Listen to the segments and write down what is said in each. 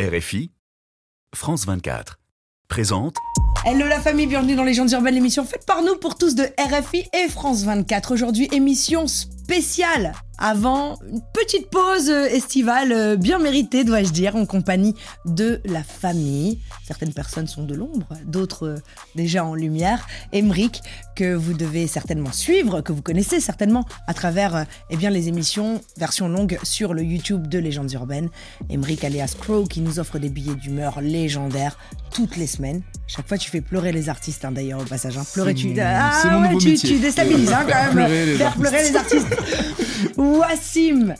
RFI, France 24, présente Hello la famille, bienvenue dans Légendes urbaines, l'émission faite par nous pour tous de RFI et France 24. Aujourd'hui, émission spéciale avant une petite pause estivale euh, bien méritée, dois-je dire, en compagnie de la famille. Certaines personnes sont de l'ombre, d'autres euh, déjà en lumière. Emric, que vous devez certainement suivre, que vous connaissez certainement à travers euh, eh bien, les émissions version longue sur le YouTube de Légendes urbaines. Emric alias Crow qui nous offre des billets d'humeur légendaires toutes les semaines. Chaque fois, tu fais pleurer les artistes, hein, d'ailleurs, au passage. Hein. Pleurer, tu, ah, ouais, tu, tu, déstabilises hein, quand même. Faire pleurer les artistes. Wassim,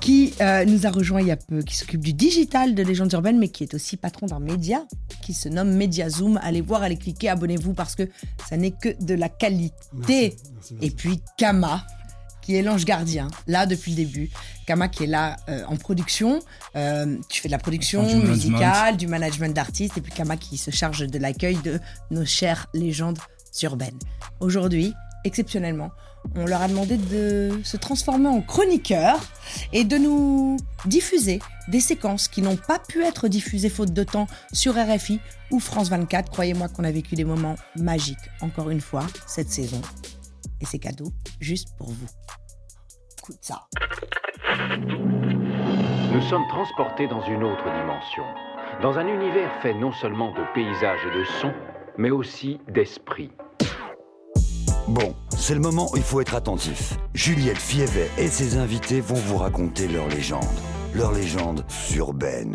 qui euh, nous a rejoint il y a peu, qui s'occupe du digital de Légendes Urbaines, mais qui est aussi patron d'un média qui se nomme Mediazoom. Allez voir, allez cliquer, abonnez-vous parce que ça n'est que de la qualité. Et puis Kama, qui est l'ange gardien, là depuis le début. Kama qui est là euh, en production. Euh, tu fais de la production musicale, du management d'artistes, et puis Kama qui se charge de l'accueil de nos chères légendes urbaines. Aujourd'hui, exceptionnellement, on leur a demandé de se transformer en chroniqueurs et de nous diffuser des séquences qui n'ont pas pu être diffusées faute de temps sur RFI ou France 24. Croyez-moi qu'on a vécu des moments magiques, encore une fois, cette saison. Et c'est cadeau juste pour vous. Écoute ça. Nous sommes transportés dans une autre dimension, dans un univers fait non seulement de paysages et de sons, mais aussi d'esprit. Bon, c'est le moment où il faut être attentif. Juliette Fievet et ses invités vont vous raconter leur légende. Leur légende urbaine.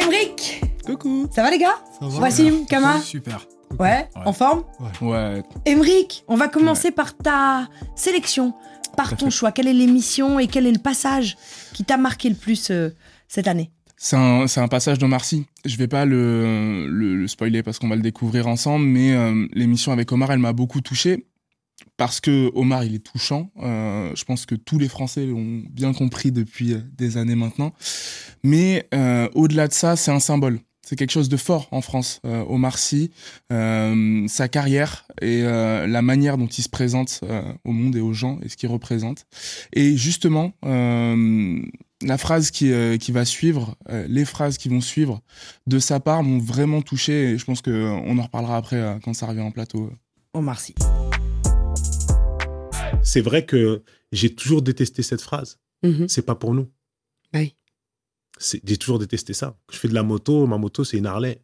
Emric Coucou Ça va les gars Ça va Wassim, Kama Super. Ouais, en forme Ouais. Emric, on va commencer par ta sélection, par ton choix. Quelle est l'émission et quel est le passage qui t'a marqué le plus euh, cette année C'est un, passage d'Omar Sy. Je vais pas le, le, le spoiler parce qu'on va le découvrir ensemble, mais euh, l'émission avec Omar, elle m'a beaucoup touché. Parce que Omar, il est touchant. Euh, je pense que tous les Français l'ont bien compris depuis euh, des années maintenant. Mais euh, au-delà de ça, c'est un symbole. C'est quelque chose de fort en France. Euh, Omar Sy, sa carrière et la manière dont il se présente au monde et aux gens et ce qu'il représente. Et justement, la phrase qui, va suivre, les phrases qui vont suivre de sa part m'ont vraiment touché. Et je pense qu'on en reparlera après quand ça revient en plateau. Omar Sy. C'est vrai que j'ai toujours détesté cette phrase. Mhm. C'est pas pour nous. Oui. C'est- J'ai toujours détesté ça. Je fais de la moto, ma moto c'est une Harley.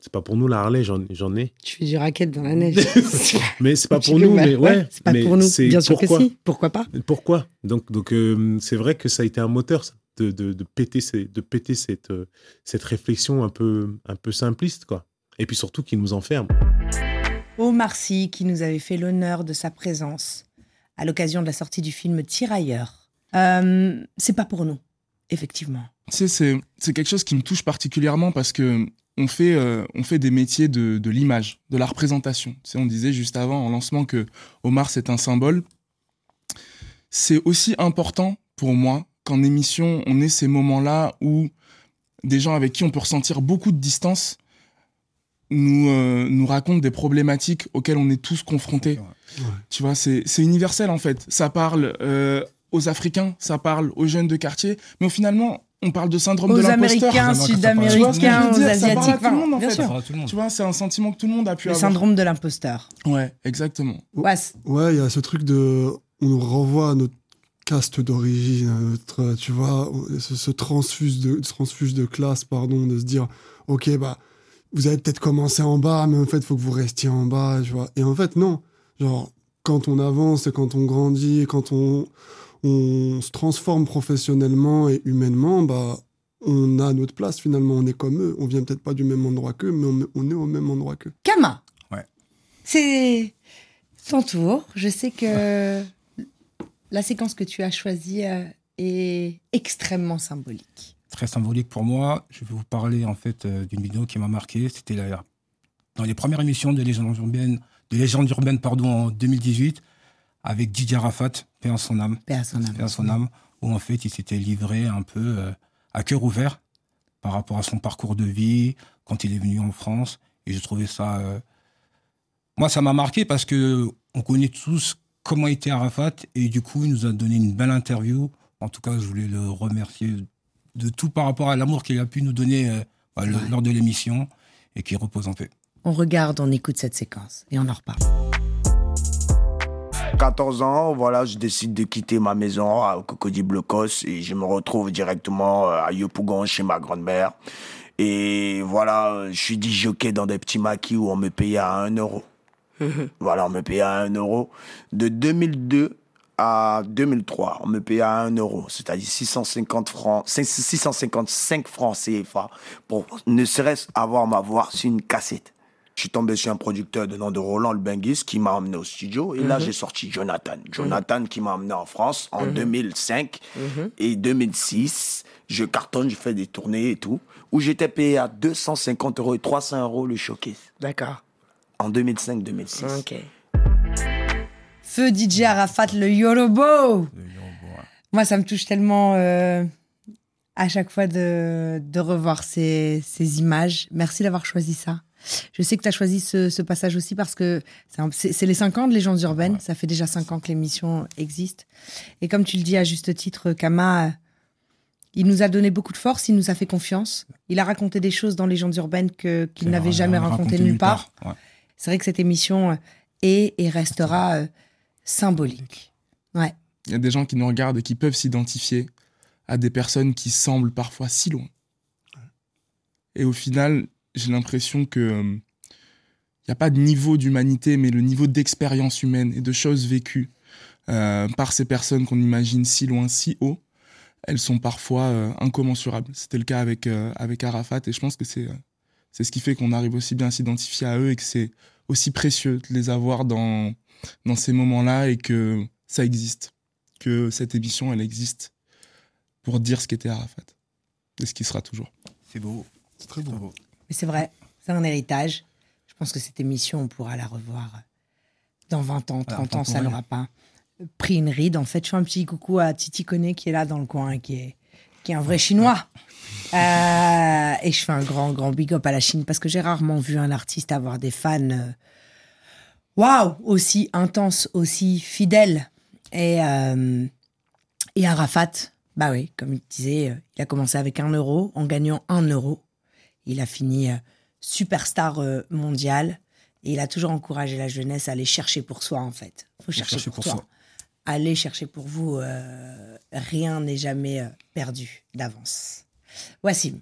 C'est pas pour nous la Harley, j'en j'en ai. Tu fais du racket dans la neige. Mais c'est pas pour nous, bah, mais ouais. c'est pas mais pour nous. c'est Bien sûr pourquoi que si. Pourquoi pas? Pourquoi? Donc, donc euh, c'est vrai que ça a été un moteur ça, de, de, de péter, ces- de péter cette, euh, cette réflexion un peu, un peu simpliste, quoi. Et puis surtout qui nous enferme. Omar Sy qui nous avait fait l'honneur de sa présence à l'occasion de la sortie du film Tirailleurs. Euh, c'est pas pour nous, effectivement. C'est quelque chose qui me touche particulièrement parce que on fait, euh, on fait des métiers de, de l'image, de la représentation. Tu sais, on disait juste avant en lancement que Omar c'est un symbole. C'est aussi important pour moi qu'en émission on ait ces moments-là où des gens avec qui on peut ressentir beaucoup de distance nous, euh, nous racontent des problématiques auxquelles on est tous confrontés. Tu vois, c'est c'est universel en fait. Ça parle euh, aux Africains, ça parle aux jeunes de quartier, mais finalement, on parle de syndrome de Aux l'imposteur. Américains, vois ce que je Sud-Américains, aux dire Ça parle Asiatiques. à tout le monde, en bien fait. sûr. Tu vois, c'est un sentiment que tout le monde a pu Le avoir. syndrome de l'imposteur. Ouais, exactement. Was. Ouais, il y a ce truc de. On nous renvoie à notre caste d'origine, à notre, tu vois, ce, ce transfuge, de, transfuge de classe, pardon, de se dire, ok, bah, vous avez peut-être commencé en bas, mais en fait, il faut que vous restiez en bas, tu vois. Et en fait, non. Genre, quand on avance et quand on grandit, quand on, on se transforme professionnellement et humainement, bah, on a notre place finalement. On est comme eux. On vient peut-être pas du même endroit qu'eux, mais on, on est au même endroit qu'eux. Kama. Ouais. C'est ton tour. Je sais que la séquence que tu as choisie euh, est extrêmement symbolique. Très symbolique pour moi. Je vais vous parler en fait euh, d'une vidéo qui m'a marqué. C'était dans les premières émissions de Légendes urbaines, de Légendes urbaines pardon, en 2018, avec Didier Arafat, paix en son âme, Paix à son âme. paix à son âme, où en fait il s'était livré un peu euh, à cœur ouvert par rapport à son parcours de vie quand il est venu en France. Et j'ai trouvé ça. euh, Moi, ça m'a marqué parce que on connaît tous comment était Arafat et du coup, il nous a donné une belle interview. En tout cas, je voulais le remercier de tout par rapport à l'amour qu'il a pu nous donner euh, bah, le- Ouais. lors de l'émission et qu'il repose en paix. On regarde, on écoute cette séquence et on en reparle. 14 ans, voilà, je décide de quitter ma maison à Cocody Blocos et je me retrouve directement euh, à Yopougon chez ma grand-mère. Et voilà, je suis disjockey dans des petits maquis où on me payait à 1 euro. Voilà, on me payait à 1 euro. De 2002 à 2003, on me payait à 1 euro, c'est-à-dire 650 francs, 655 francs CFA pour ne serait-ce avoir ma voix sur une cassette. Je suis tombé sur un producteur de nom de Roland Lbenguis qui m'a emmené au studio et là j'ai sorti Jonathan. Jonathan qui m'a emmené en France en 2005 et 2006. Je cartonne, je fais des tournées et tout, où j'étais payé à 250 euros et 300 euros le showcase D'accord. en 2005-2006. Ok. Feu DJ Arafat, le Yorobo. Moi, ça me touche tellement euh, à chaque fois de, de revoir ces, ces images. Merci d'avoir choisi ça. Je sais que tu as choisi ce, ce passage aussi parce que c'est les 5 ans de Légendes urbaines. Ça fait déjà 5 ans que l'émission existe. Et comme tu le dis à juste titre, Kama, euh, il nous a donné beaucoup de force, il nous a fait confiance. Il a raconté des choses dans Légendes urbaines qu'il n'avait jamais raconté racontées nulle part. Ouais. C'est vrai que cette émission euh, est et restera symbolique. Ouais. Il y a des gens qui nous regardent et qui peuvent s'identifier à des personnes qui semblent parfois si loin. Et au final, j'ai l'impression que euh, il n'y a pas de niveau d'humanité, mais le niveau d'expérience humaine et de choses vécues euh, par ces personnes qu'on imagine si loin, si haut, elles sont parfois euh, incommensurables. C'était le cas avec, avec Arafat, et je pense que c'est c'est ce qui fait qu'on arrive aussi bien à s'identifier à eux et que c'est aussi précieux de les avoir dans, dans ces moments-là et que ça existe, que cette émission, elle existe pour dire ce qu'était Arafat et ce qui sera toujours. C'est beau. C'est très beau. Mais c'est vrai, c'est un héritage. Je pense que cette émission, on pourra la revoir dans 20 ans, 30 ans, ça n'aura pas pris une ride. En fait, je fais un petit coucou à Titi Koné qui est là dans le coin, qui est, qui est un vrai Chinois. Euh, et je fais un grand, grand big up à la Chine parce que j'ai rarement vu un artiste avoir des fans euh, waouh, aussi intenses, aussi fidèles. Et, euh, et Arafat, bah oui, comme il disait, euh, il a commencé avec un euro en gagnant un euro. Il a fini euh, superstar mondial et il a toujours encouragé la jeunesse à aller chercher pour soi en fait. Faut chercher, chercher pour, pour soi. Allez chercher pour vous. euh, rien n'est jamais euh, perdu d'avance. Wassim.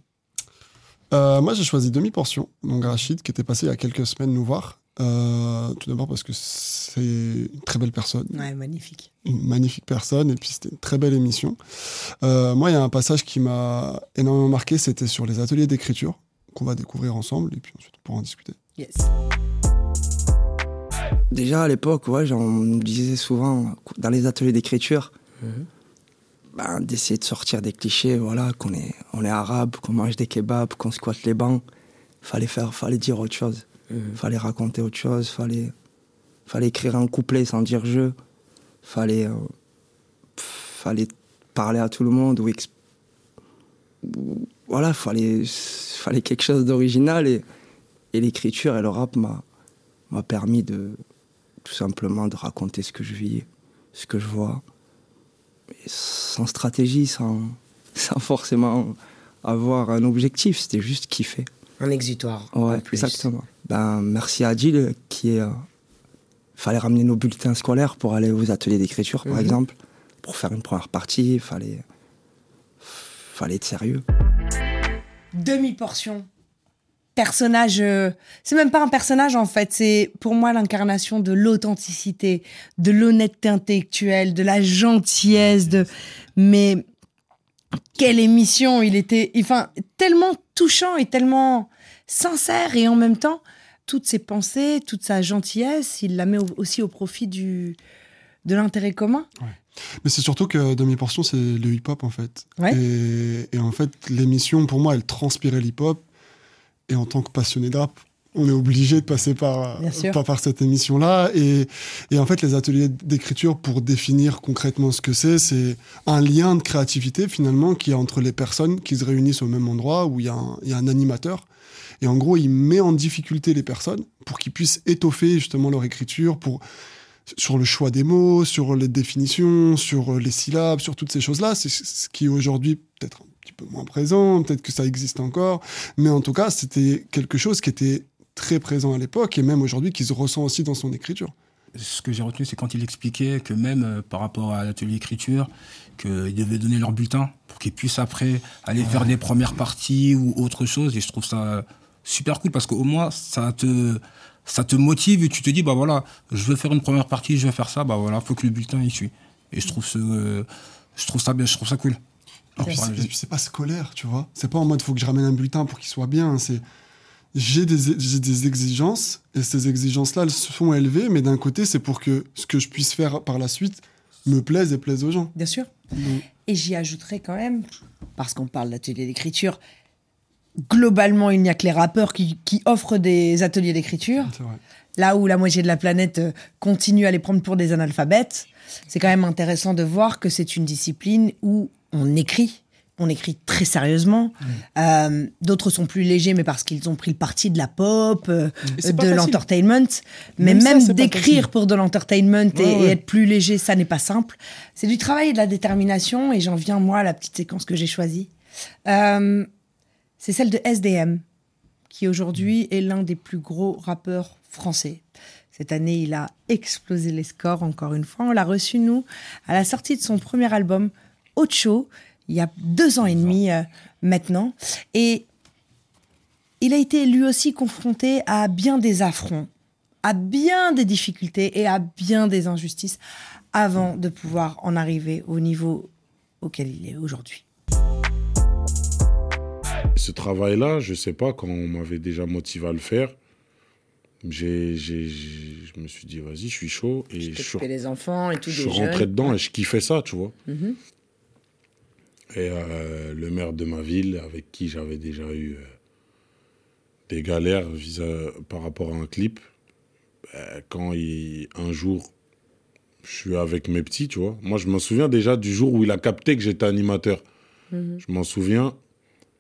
Euh, moi, j'ai choisi Demi-Portion, donc Rachid, qui était passé il y a quelques semaines nous voir. Euh, tout d'abord parce que c'est une très belle personne, Ouais, magnifique. une magnifique personne, et puis c'était une très belle émission. Moi, il y a un passage qui m'a énormément marqué, c'était sur les ateliers d'écriture, qu'on va découvrir ensemble, et puis ensuite on pourra en discuter. Yes. Déjà à l'époque, ouais, on nous disait souvent dans les ateliers d'écriture ben, d'essayer de sortir des clichés, voilà, qu'on est, on est arabe, qu'on mange des kebabs, qu'on squatte les bancs. Fallait faire, fallait dire autre chose. Fallait raconter autre chose. Fallait, fallait écrire un couplet sans dire je. Fallait, euh, fallait parler à tout le monde ou- voilà, fallait, fallait quelque chose d'original et, et l'écriture et le rap m'a, m'a permis de tout simplement de raconter ce que je vis, ce que je vois, Et sans stratégie, sans, sans forcément avoir un objectif, c'était juste kiffer. Un exutoire. Ouais, en plus. exactement. Ben, merci à Adil qui est. euh, fallait ramener nos bulletins scolaires pour aller aux ateliers d'écriture, par Mhm. exemple, pour faire une première partie. Il fallait, fallait être sérieux. Demi-portion. Personnage. euh, c'est même pas un personnage en fait. C'est pour moi l'incarnation de l'authenticité, de l'honnêteté intellectuelle, de la gentillesse. De... Mais quelle émission il était. Enfin, tellement touchant et tellement sincère et en même temps, toutes ses pensées, toute sa gentillesse, il la met au- aussi au profit du, de l'intérêt commun. Mais c'est surtout que Demi-Portion, c'est le hip-hop, en fait. Ouais. Et, et en fait, l'émission, pour moi, elle transpirait l'hip-hop. Et en tant que passionné de rap, on est obligé de passer par, par, par cette émission-là. Et, et en fait, les ateliers d'écriture, pour définir concrètement ce que c'est, c'est un lien de créativité, finalement, qui est entre les personnes qui se réunissent au même endroit, où il y, a un- il y a un animateur. Et en gros, il met en difficulté les personnes pour qu'ils puissent étoffer justement leur écriture, pour sur le choix des mots, sur les définitions, sur les syllabes, sur toutes ces choses-là. C'est ce qui aujourd'hui peut-être petit peu moins présent, peut-être que ça existe encore, mais en tout cas, c'était quelque chose qui était très présent à l'époque et même aujourd'hui qui se ressent aussi dans son écriture. Ce que j'ai retenu, c'est quand il expliquait que même euh, par rapport à l'atelier écriture, qu'ils devaient donner leur bulletin pour qu'ils puissent après aller faire des premières parties ou autre chose. Et je trouve ça super cool parce qu'au moins, ça te, ça te motive et tu te dis, bah voilà, je veux faire une première partie, je vais faire ça, bah voilà, faut que le bulletin y suit. Et je trouve, ce, je trouve ça bien, je trouve ça cool. Et puis, c'est- pas scolaire, tu vois. C'est pas en mode faut que je ramène un bulletin pour qu'il soit bien. C'est j'ai des, j'ai des exigences et ces exigences-là, elles sont élevées, mais d'un côté, c'est pour que ce que je puisse faire par la suite me plaise et plaise aux gens. Bien sûr. Donc, Et j'y ajouterai quand même, parce qu'on parle d'atelier d'écriture, globalement, il n'y a que les rappeurs qui, qui offrent des ateliers d'écriture. Là où la moitié de la planète euh, continue à les prendre pour des analphabètes, c'est quand même intéressant de voir que c'est une discipline où on écrit. On écrit très sérieusement. Euh, D'autres sont plus légers, mais parce qu'ils ont pris le parti de la pop, euh, de l'entertainment. Mais Même d'écrire pour de l'entertainment et, Ouais, et ouais. être plus léger, ça n'est pas simple. C'est du travail et de la détermination. Et j'en viens, moi, à la petite séquence que j'ai choisie. Euh, c'est celle de SDM, qui aujourd'hui est l'un des plus gros rappeurs français. Cette année, il a explosé les scores, encore une fois. On l'a reçu, nous, à la sortie de son premier album, Ocho, il y a deux ans et demi euh, maintenant. Et il a été lui aussi confronté à bien des affronts, à bien des difficultés et à bien des injustices avant de pouvoir en arriver au niveau auquel il est aujourd'hui. Ce travail-là, je sais pas, quand on m'avait déjà motivé à le faire, j'ai, j'ai- je me suis dit, vas-y, je suis chaud. Et je suis, les enfants et tout je suis rentré dedans et je kiffais ça, tu vois. Et euh, le maire de ma ville, avec qui j'avais déjà eu euh, des galères vis par rapport à un clip, ben, quand il, un jour, je suis avec mes petits, tu vois. Moi, je me souviens déjà du jour où il a capté que j'étais animateur. Je m'en souviens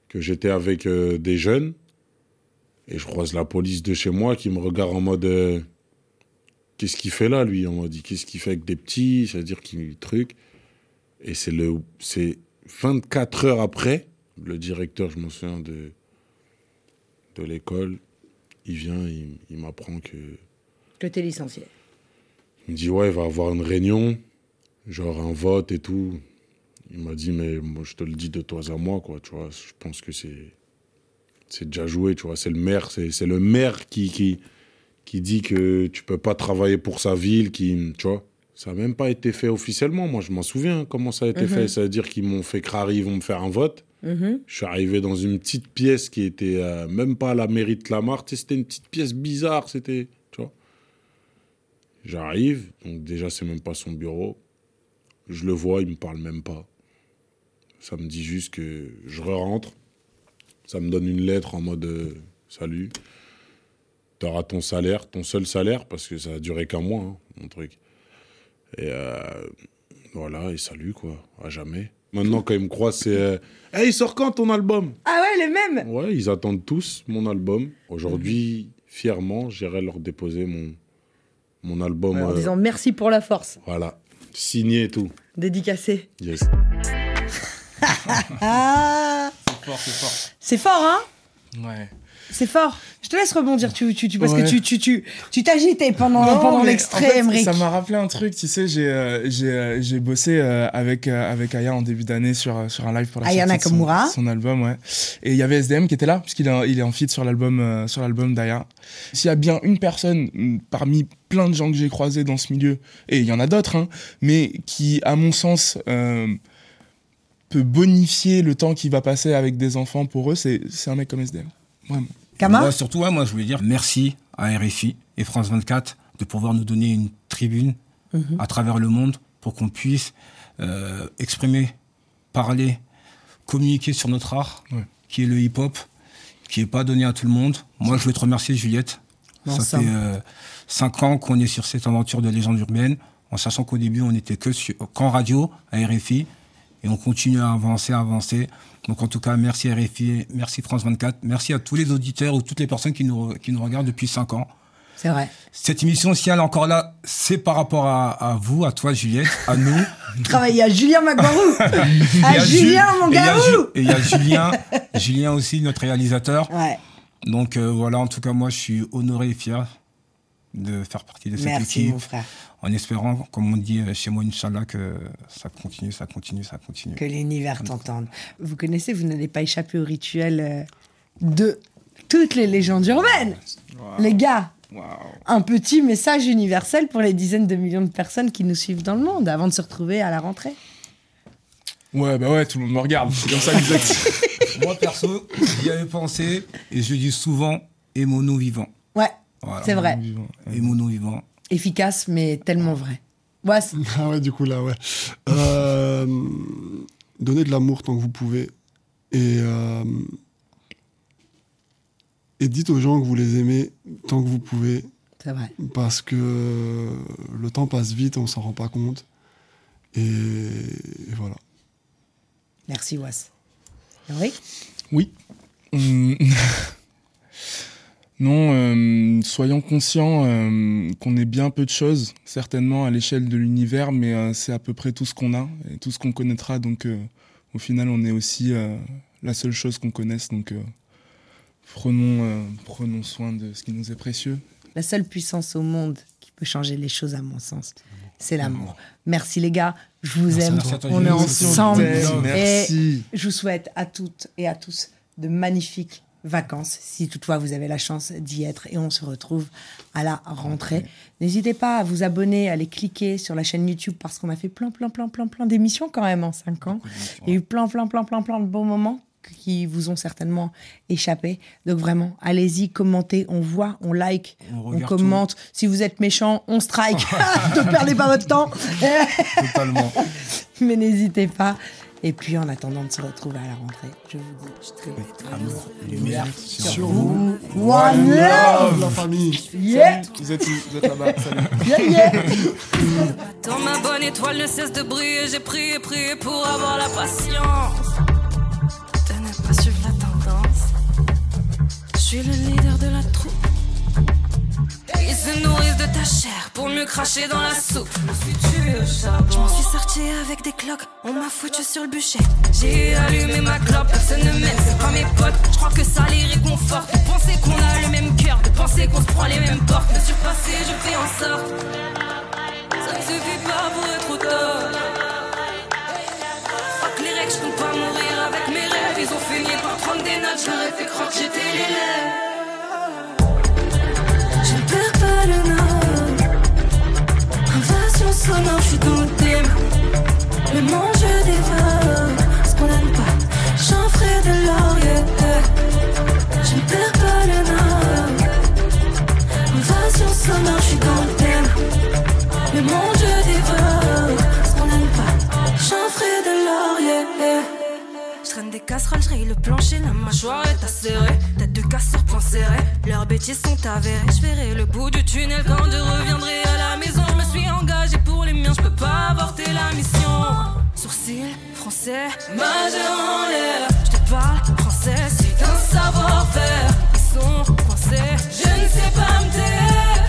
que j'étais avec euh, des jeunes et je croise la police de chez moi qui me regarde en mode qu'est-ce qu'il fait là lui? On m'a dit qu'est-ce qu'il fait avec des petits? C'est à dire qu'il truc et c'est le c'est 24 heures après le directeur je me souviens de de l'école il vient il, il m'apprend que Que t'es licencié. il me dit ouais il va avoir une réunion genre un vote et tout. Il m'a dit mais moi je te le dis de toi à moi quoi tu vois. Je pense que c'est c'est déjà joué tu vois. C'est le maire c'est c'est le maire qui qui qui dit que tu peux pas travailler pour sa ville qui tu vois ça n'a même pas été fait officiellement moi je m'en souviens comment ça a été fait ça veut dire qu'ils m'ont fait crari ils vont me faire un vote Mhm. je suis arrivé dans une petite pièce qui était euh, même pas à la mairie de Clamart. Tu sais, C'était une petite pièce bizarre. C'était, tu vois. J'arrive, donc déjà c'est même pas son bureau. Je le vois, il me parle même pas. Ça me dit juste que je rentre. Ça me donne une lettre en mode euh, salut. T'auras ton salaire, ton seul salaire, parce que ça a duré qu'un mois, hein, mon truc. Et euh, voilà, et salut quoi, à jamais. Maintenant, quand ils me croisent, c'est euh, Hey, il sort quand ton album? Ah ouais, les mêmes Ouais, ils attendent tous mon album. Aujourd'hui, fièrement, j'irai leur déposer mon, mon album. En euh, disant merci pour la force, Voilà, signé et tout. dédicacé. Yes. Ah C'est fort, c'est fort. C'est fort, hein? Ouais. C'est fort. Je te laisse rebondir, tu, tu, tu- parce Ouais. que tu, tu, tu, tu t'agitais pendant, Non, pendant l'extrait, en fait. Ça m'a rappelé un truc, tu sais, j'ai euh, j'ai euh, j'ai bossé euh, avec avec Aya en début d'année sur sur un live pour la Aya sortie de son- album, ouais. Et il y avait SDM qui était là puisqu'il est il est en feat sur l'album sur l'album d'Aya. S'il y a bien une personne mm, parmi plein de gens que j'ai croisés dans ce milieu et il y en a d'autres hein, mais qui à mon sens peut bonifier le temps qu'il va passer avec des enfants pour eux, c'est c'est un mec comme SDM. Vraiment. Kama Moi, surtout, ouais, moi, je voulais dire merci à RFI et France 24 de pouvoir nous donner une tribune Mhm. à travers le monde pour qu'on puisse euh, exprimer, parler, communiquer sur notre art, Ouais. qui est le hip-hop, qui est pas donné à tout le monde. Moi, je veux te remercier, Juliette. Ça Ensemble. fait euh, cinq ans qu'on est sur cette aventure de légende urbaine, en sachant qu'au début, on n'était que sur, qu'en radio, à RFI, et on continue à avancer, à avancer. Donc en tout cas, merci RFI, merci France 24, merci à tous les auditeurs ou toutes les personnes qui nous, qui nous regardent depuis cinq ans. C'est vrai. Cette émission, si elle est encore là, c'est par rapport à, à vous, à toi, Juliette, à nous. Travailler à Julien Magbarou. À Ju- Julien, mon Et il y a Julien, Julien aussi, notre réalisateur. Ouais. Donc euh, voilà, en tout cas, moi, je suis honoré et fier de faire partie de cette Merci, équipe. mon frère. En espérant, comme on dit euh, chez moi, Inch'Allah, que ça continue, ça continue, ça continue. Que l'univers t'entende. Vous connaissez, vous n'allez pas échapper au rituel euh, de toutes les légendes urbaines. Les gars, un petit message universel pour les dizaines de millions de personnes qui nous suivent dans le monde avant de se retrouver à la rentrée. Ouais, bah ouais, tout le monde me regarde. C'est comme ça que Moi, perso, j'y avais pensé et je dis souvent aimons-nous vivants. Voilà. c'est vrai. Aimons-nous vivants. Efficace, mais tellement vrai. Ouais, c'est- Ah ouais, du coup, là, ouais. Euh, donnez de l'amour tant que vous pouvez. Et, euh, et dites aux gens que vous les aimez tant que vous pouvez. c'est vrai. Parce que le temps passe vite, on s'en rend pas compte. Et, et voilà. Merci, Was. Oui Oui. Hum. non, euh, soyons conscients euh, qu'on est bien peu de choses, certainement à l'échelle de l'univers, mais euh, c'est à peu près tout ce qu'on a et tout ce qu'on connaîtra. Donc, euh, au final, on est aussi euh, la seule chose qu'on connaisse. Donc, euh, prenons, euh, prenons soin de ce qui nous est précieux. La seule puissance au monde qui peut changer les choses, à mon sens, c'est l'amour. Merci les gars, je vous Merci aime. on est ensemble. Merci. Et je vous souhaite à toutes et à tous de magnifiques vacances, si toutefois vous avez la chance d'y être. Et on se retrouve à la rentrée. N'hésitez pas à vous abonner, à aller cliquer sur la chaîne YouTube parce qu'on a fait plein, plein, plein, plein, plein d'émissions quand même en 5 ans. Il y a eu plein, plein, plein, plein, plein de bons moments qui vous ont certainement échappé. Donc vraiment, allez-y, commentez, on voit, on like, On commente. Si vous êtes méchant, on strike. ne perdez pas votre temps. Totalement. Mais n'hésitez pas. Et puis en attendant de se retrouver à la rentrée, je vous dis je très Amour, lumière sur vous. One love La famille. Yeah Vous êtes où Vous êtes là-bas. Salut. Yeah, yeah Dans ma bonne étoile ne cesse de briller, j'ai prié, prié pour avoir la patience de ne pas suivre la tendance. Je suis le leader de la troupe. Se nourrissent de ta chair pour mieux cracher dans la soupe. Je m'en suis sorti avec des cloques, on m'a foutu sur le bûcher. J'ai allumé ma clope, personne ne m'aime, c'est pas mes potes. Je crois que ça les réconforte de penser qu'on a le même cœur, de penser qu'on se prend les mêmes portes. Me surpasser, je fais en sorte. Ça ne suffit pas pour être au top. Fuck les règles, je compte pas mourir avec mes rêves. Ils ont fini par prendre des notes, je leur ai fait croire que j'étais l'élève. Sonore, je suis dans le thème. Le monde je dévore. Ce qu'on n'aime pas, j'en ferai de l'or. Je ne perds pas le nord. Invasion sonore, je suis dans le thème. Le monde je dévore. Ce qu'on n'aime pas, j'en ferai de l'or. Je traîne des casseroles, je le plancher, la mâchoire est acérée. Tête de casseur, point serré. Leurs bêtises sont avérées. Je verrai le bout du tunnel quand je reviendrai à la maison. Les je peux pas avorter la mission. Sourcil, français, majeur en l'air. Je te parle français, c'est un savoir-faire. Ils sont coincés, je ne sais pas me taire.